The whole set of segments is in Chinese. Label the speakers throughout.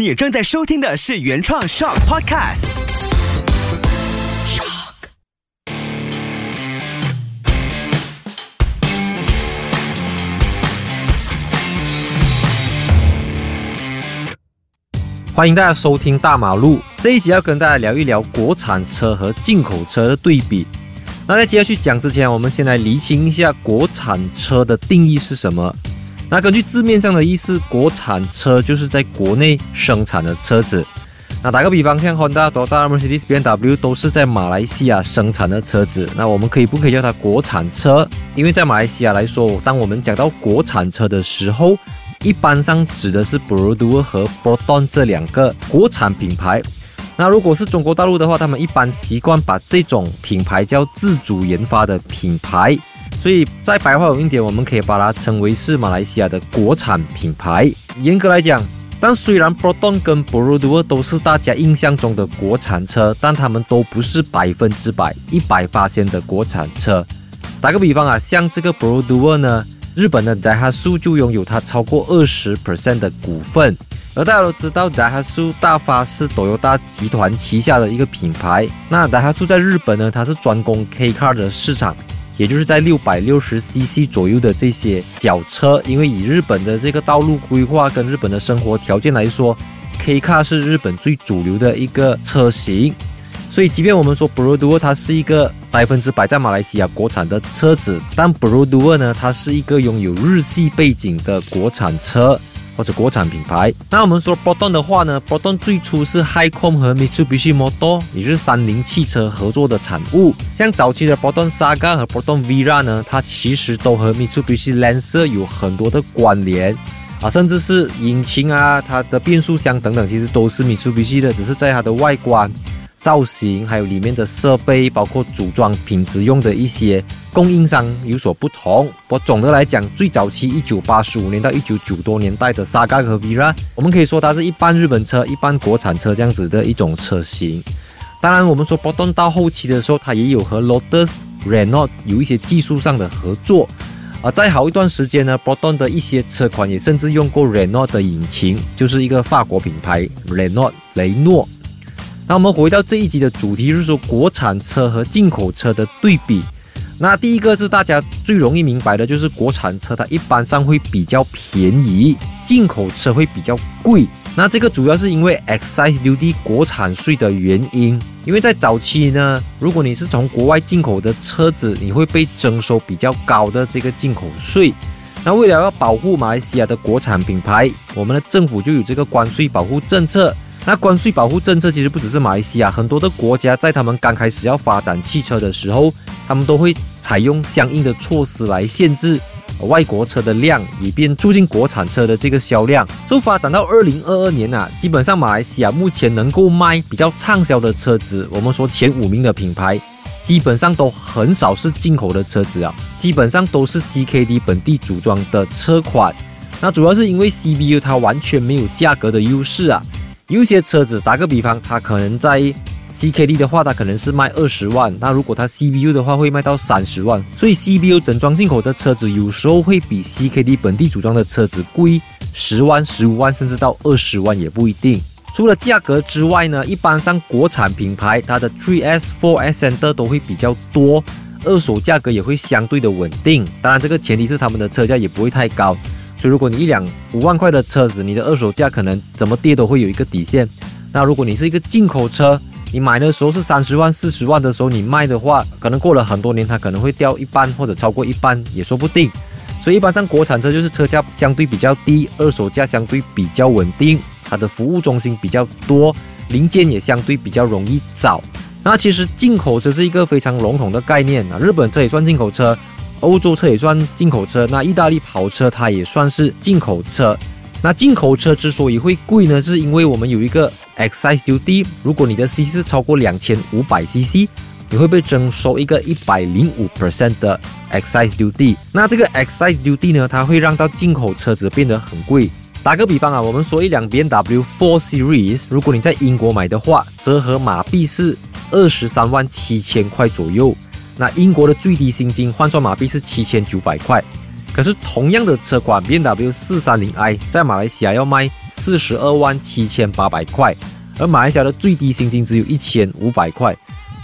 Speaker 1: 你正在收听的是原创 Shock Podcast。Shock。
Speaker 2: 欢迎大家收听大马路这一集，要跟大家聊一聊国产车和进口车的对比。那在接下去讲之前，我们先来厘清一下国产车的定义是什么。那根据字面上的意思，国产车就是在国内生产的车子。那打个比方，像 Honda、Toyota、Mercedes、BMW 都是在马来西亚生产的车子。那我们可以不可以叫它国产车？因为在马来西亚来说，当我们讲到国产车的时候，一般上指的是 b r o d e 和 Proton 这两个国产品牌。那如果是中国大陆的话，他们一般习惯把这种品牌叫自主研发的品牌。所以在白话文一点，我们可以把它称为是马来西亚的国产品牌。严格来讲，但虽然 Proton 跟 b r o d e 都是大家印象中的国产车，但他们都不是百分之百一百八千的国产车。打个比方啊，像这个 b r o d e 呢。日本的 Daihatsu 就拥有它超过二十 percent 的股份，而大家都知道 Daihatsu 大发是 Toyota 集团旗下的一个品牌。那 Daihatsu 在日本呢，它是专攻 K Car 的市场，也就是在六百六十 cc 左右的这些小车。因为以日本的这个道路规划跟日本的生活条件来说，K Car 是日本最主流的一个车型。所以，即便我们说 b r o d e 它是一个百分之百在马来西亚国产的车子，但 b r o d e 呢，它是一个拥有日系背景的国产车或者国产品牌。那我们说 b o t o n 的话呢 b o t o n 最初是 Hi-Com 和 Mitsubishi Motor，也就是三菱汽车合作的产物。像早期的 b o t o n Saga 和 b o t o n Vira 呢，它其实都和 Mitsubishi Lancer 有很多的关联啊，甚至是引擎啊、它的变速箱等等，其实都是 Mitsubishi 的，只是在它的外观。造型还有里面的设备，包括组装品质用的一些供应商有所不同。我总的来讲，最早期一九八十五年到一九九多年代的 Saga 和 Vira，我们可以说它是一般日本车、一般国产车这样子的一种车型。当然，我们说 b o t o n 到后期的时候，它也有和 Lotus、Renault 有一些技术上的合作。而在好一段时间呢 b o t o n 的一些车款也甚至用过 Renault 的引擎，就是一个法国品牌 Renault 雷诺。那我们回到这一集的主题，就是说国产车和进口车的对比。那第一个是大家最容易明白的，就是国产车它一般上会比较便宜，进口车会比较贵。那这个主要是因为 excise duty 国产税的原因。因为在早期呢，如果你是从国外进口的车子，你会被征收比较高的这个进口税。那为了要保护马来西亚的国产品牌，我们的政府就有这个关税保护政策。那关税保护政策其实不只是马来西亚，很多的国家在他们刚开始要发展汽车的时候，他们都会采用相应的措施来限制外国车的量，以便促进国产车的这个销量。就发展到二零二二年啊，基本上马来西亚目前能够卖比较畅销的车子，我们说前五名的品牌，基本上都很少是进口的车子啊，基本上都是 CKD 本地组装的车款。那主要是因为 CBU 它完全没有价格的优势啊。有些车子，打个比方，它可能在 CKD 的话，它可能是卖二十万，那如果它 CBU 的话，会卖到三十万。所以 CBU 整装进口的车子，有时候会比 CKD 本地组装的车子贵十万、十五万，甚至到二十万也不一定。除了价格之外呢，一般上国产品牌它的 3S、4S Center 都会比较多，二手价格也会相对的稳定。当然，这个前提是他们的车价也不会太高。所以，如果你一辆五万块的车子，你的二手价可能怎么跌都会有一个底线。那如果你是一个进口车，你买的时候是三十万、四十万的时候，你卖的话，可能过了很多年，它可能会掉一半或者超过一半也说不定。所以，一般上国产车就是车价相对比较低，二手价相对比较稳定，它的服务中心比较多，零件也相对比较容易找。那其实进口车是一个非常笼统的概念啊，日本车也算进口车。欧洲车也算进口车，那意大利跑车它也算是进口车。那进口车之所以会贵呢，是因为我们有一个 excise duty，如果你的 CC 超过两千五百 CC，你会被征收一个一百零五 percent 的 excise duty。那这个 excise duty 呢，它会让到进口车子变得很贵。打个比方啊，我们说一辆 BMW 4 Series，如果你在英国买的话，折合马币是二十三万七千块左右。那英国的最低薪金换算马币是七千九百块，可是同样的车款 B M W 四三零 i 在马来西亚要卖四十二万七千八百块，而马来西亚的最低薪金只有一千五百块。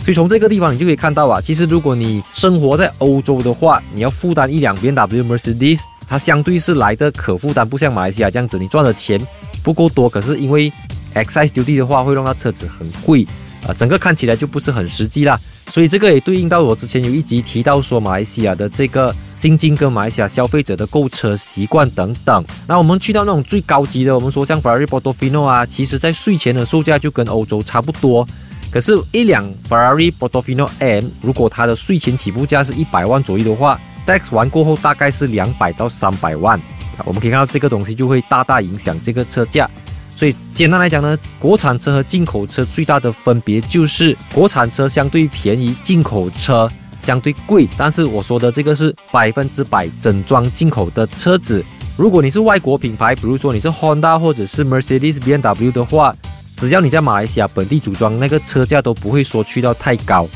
Speaker 2: 所以从这个地方你就可以看到啊，其实如果你生活在欧洲的话，你要负担一辆 BMW Mercedes，它相对是来的可负担，不像马来西亚这样子，你赚的钱不够多，可是因为 excise duty 的话会让它车子很贵啊，整个看起来就不是很实际啦。所以这个也对应到我之前有一集提到说马来西亚的这个薪金跟马来西亚消费者的购车习惯等等。那我们去到那种最高级的，我们说像 Ferrari Portofino 啊，其实在税前的售价就跟欧洲差不多。可是，一辆 Ferrari Portofino M，如果它的税前起步价是一百万左右的话，tax 完过后大概是两百到三百万。我们可以看到这个东西就会大大影响这个车价。所以简单来讲呢，国产车和进口车最大的分别就是国产车相对便宜，进口车相对贵。但是我说的这个是百分之百整装进口的车子。如果你是外国品牌，比如说你是 Honda 或者是 Mercedes、BMW 的话。只要你在马来西亚本地组装，那个车价都不会说去到太高。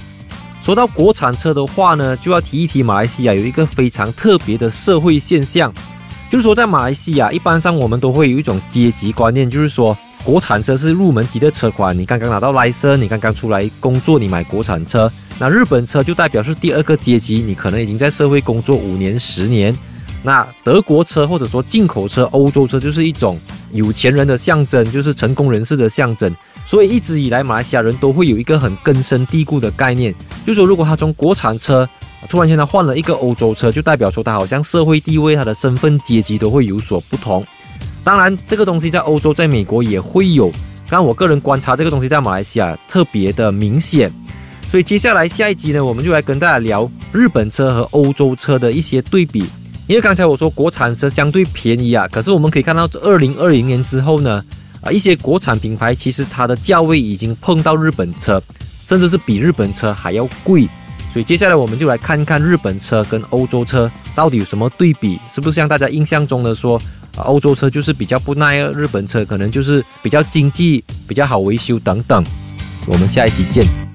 Speaker 2: 说到国产车的话呢，就要提一提马来西亚有一个非常特别的社会现象，就是说在马来西亚，一般上我们都会有一种阶级观念，就是说国产车是入门级的车款，你刚刚拿到来车你刚刚出来工作，你买国产车。那日本车就代表是第二个阶级，你可能已经在社会工作五年、十年。那德国车或者说进口车、欧洲车就是一种。有钱人的象征就是成功人士的象征，所以一直以来马来西亚人都会有一个很根深蒂固的概念，就是说如果他从国产车突然间他换了一个欧洲车，就代表说他好像社会地位、他的身份阶级都会有所不同。当然，这个东西在欧洲、在美国也会有，但我个人观察这个东西在马来西亚特别的明显。所以接下来下一集呢，我们就来跟大家聊日本车和欧洲车的一些对比。因为刚才我说国产车相对便宜啊，可是我们可以看到，二零二零年之后呢，啊一些国产品牌其实它的价位已经碰到日本车，甚至是比日本车还要贵。所以接下来我们就来看看日本车跟欧洲车到底有什么对比，是不是像大家印象中的说，欧洲车就是比较不耐日本车可能就是比较经济、比较好维修等等。我们下一集见。